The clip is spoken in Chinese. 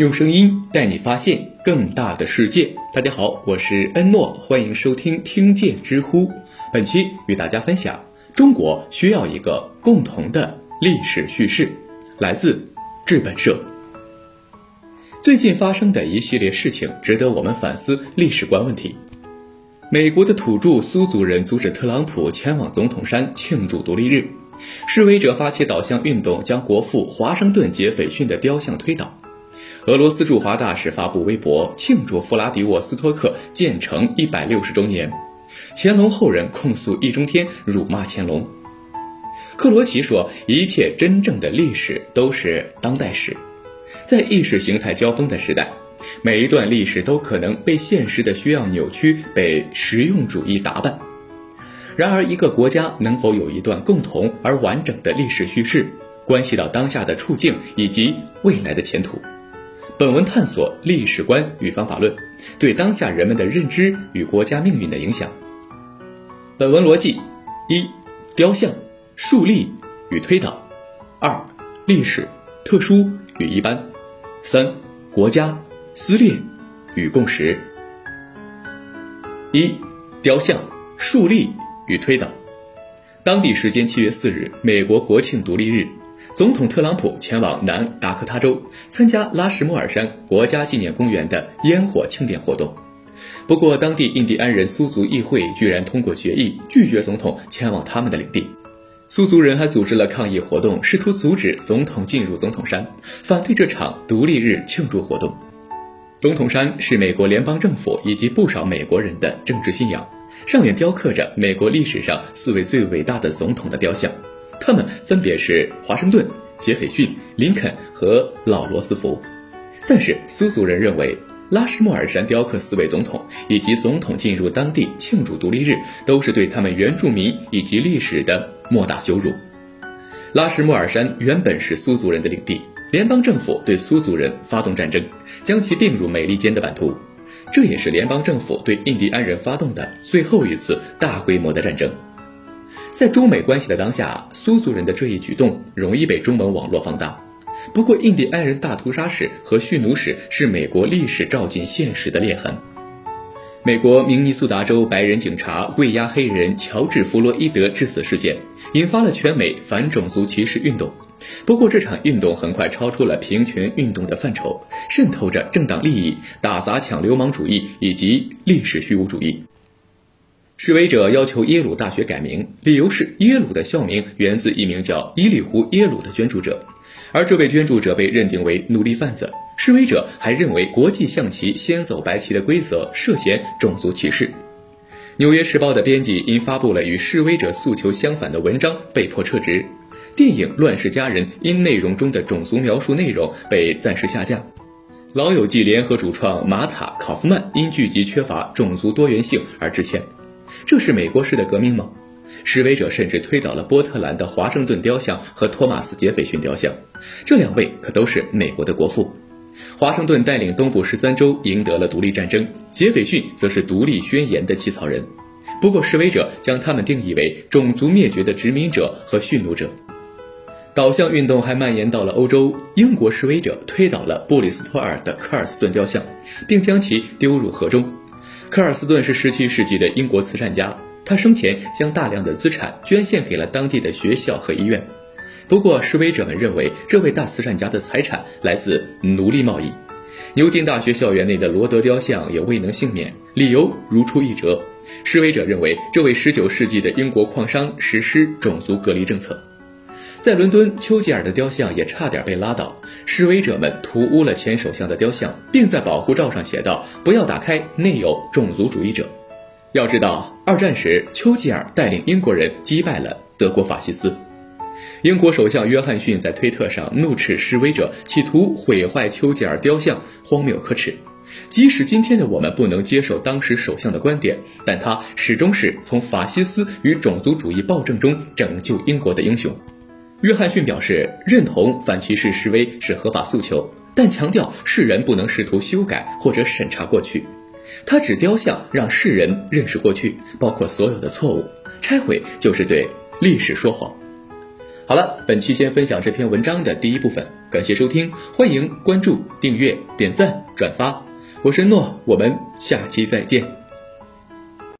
用声音带你发现更大的世界。大家好，我是恩诺，欢迎收听听见知乎。本期与大家分享：中国需要一个共同的历史叙事。来自智本社。最近发生的一系列事情值得我们反思历史观问题。美国的土著苏族人阻止特朗普前往总统山庆祝独立日，示威者发起倒向运动，将国父华盛顿·杰斐逊的雕像推倒。俄罗斯驻华大使发布微博庆祝弗拉迪沃斯托克建成一百六十周年。乾隆后人控诉易中天辱骂乾隆。克罗奇说：“一切真正的历史都是当代史。”在意识形态交锋的时代，每一段历史都可能被现实的需要扭曲，被实用主义打扮。然而，一个国家能否有一段共同而完整的历史叙事，关系到当下的处境以及未来的前途。本文探索历史观与方法论对当下人们的认知与国家命运的影响。本文逻辑：一、雕像树立与推倒；二、历史特殊与一般；三、国家撕裂与共识。一、雕像树立与推倒。当地时间七月四日，美国国庆独立日。总统特朗普前往南达科他州参加拉什莫尔山国家纪念公园的烟火庆典活动，不过当地印第安人苏族议会居然通过决议拒绝总统前往他们的领地。苏族人还组织了抗议活动，试图阻止总统进入总统山，反对这场独立日庆祝活动。总统山是美国联邦政府以及不少美国人的政治信仰，上面雕刻着美国历史上四位最伟大的总统的雕像。他们分别是华盛顿、杰斐逊、林肯和老罗斯福，但是苏族人认为拉什莫尔山雕刻四位总统以及总统进入当地庆祝独立日，都是对他们原住民以及历史的莫大羞辱。拉什莫尔山原本是苏族人的领地，联邦政府对苏族人发动战争，将其并入美利坚的版图，这也是联邦政府对印第安人发动的最后一次大规模的战争。在中美关系的当下，苏族人的这一举动容易被中文网络放大。不过，印第安人大屠杀史和蓄奴史是美国历史照进现实的裂痕。美国明尼苏达州白人警察跪压黑人乔治·弗洛伊德致死事件，引发了全美反种族歧视运动。不过，这场运动很快超出了平权运动的范畴，渗透着政党利益、打砸抢流氓主义以及历史虚无主义。示威者要求耶鲁大学改名，理由是耶鲁的校名源自一名叫伊利胡耶鲁的捐助者，而这位捐助者被认定为奴隶贩子。示威者还认为国际象棋先走白棋的规则涉嫌种族歧视。纽约时报的编辑因发布了与示威者诉求相反的文章被迫撤职。电影《乱世佳人》因内容中的种族描述内容被暂时下架。老友记联合主创马塔考夫曼因剧集缺乏种族多元性而致歉。这是美国式的革命吗？示威者甚至推倒了波特兰的华盛顿雕像和托马斯·杰斐逊雕像，这两位可都是美国的国父。华盛顿带领东部十三州赢得了独立战争，杰斐逊则是独立宣言的起草人。不过，示威者将他们定义为种族灭绝的殖民者和蓄奴者。倒向运动还蔓延到了欧洲，英国示威者推倒了布里斯托尔的科尔斯顿雕像，并将其丢入河中。科尔斯顿是17世纪的英国慈善家，他生前将大量的资产捐献给了当地的学校和医院。不过，示威者们认为这位大慈善家的财产来自奴隶贸易。牛津大学校园内的罗德雕像也未能幸免，理由如出一辙：示威者认为这位19世纪的英国矿商实施种族隔离政策。在伦敦，丘吉尔的雕像也差点被拉倒。示威者们涂污了前首相的雕像，并在保护照上写道：“不要打开，内有种族主义者。”要知道，二战时丘吉尔带领英国人击败了德国法西斯。英国首相约翰逊在推特上怒斥示威者企图毁坏丘吉尔雕像，荒谬可耻。即使今天的我们不能接受当时首相的观点，但他始终是从法西斯与种族主义暴政中拯救英国的英雄。约翰逊表示认同反歧视示威是合法诉求，但强调世人不能试图修改或者审查过去。他指雕像让世人认识过去，包括所有的错误，拆毁就是对历史说谎。好了，本期先分享这篇文章的第一部分，感谢收听，欢迎关注、订阅、点赞、转发，我是诺，我们下期再见。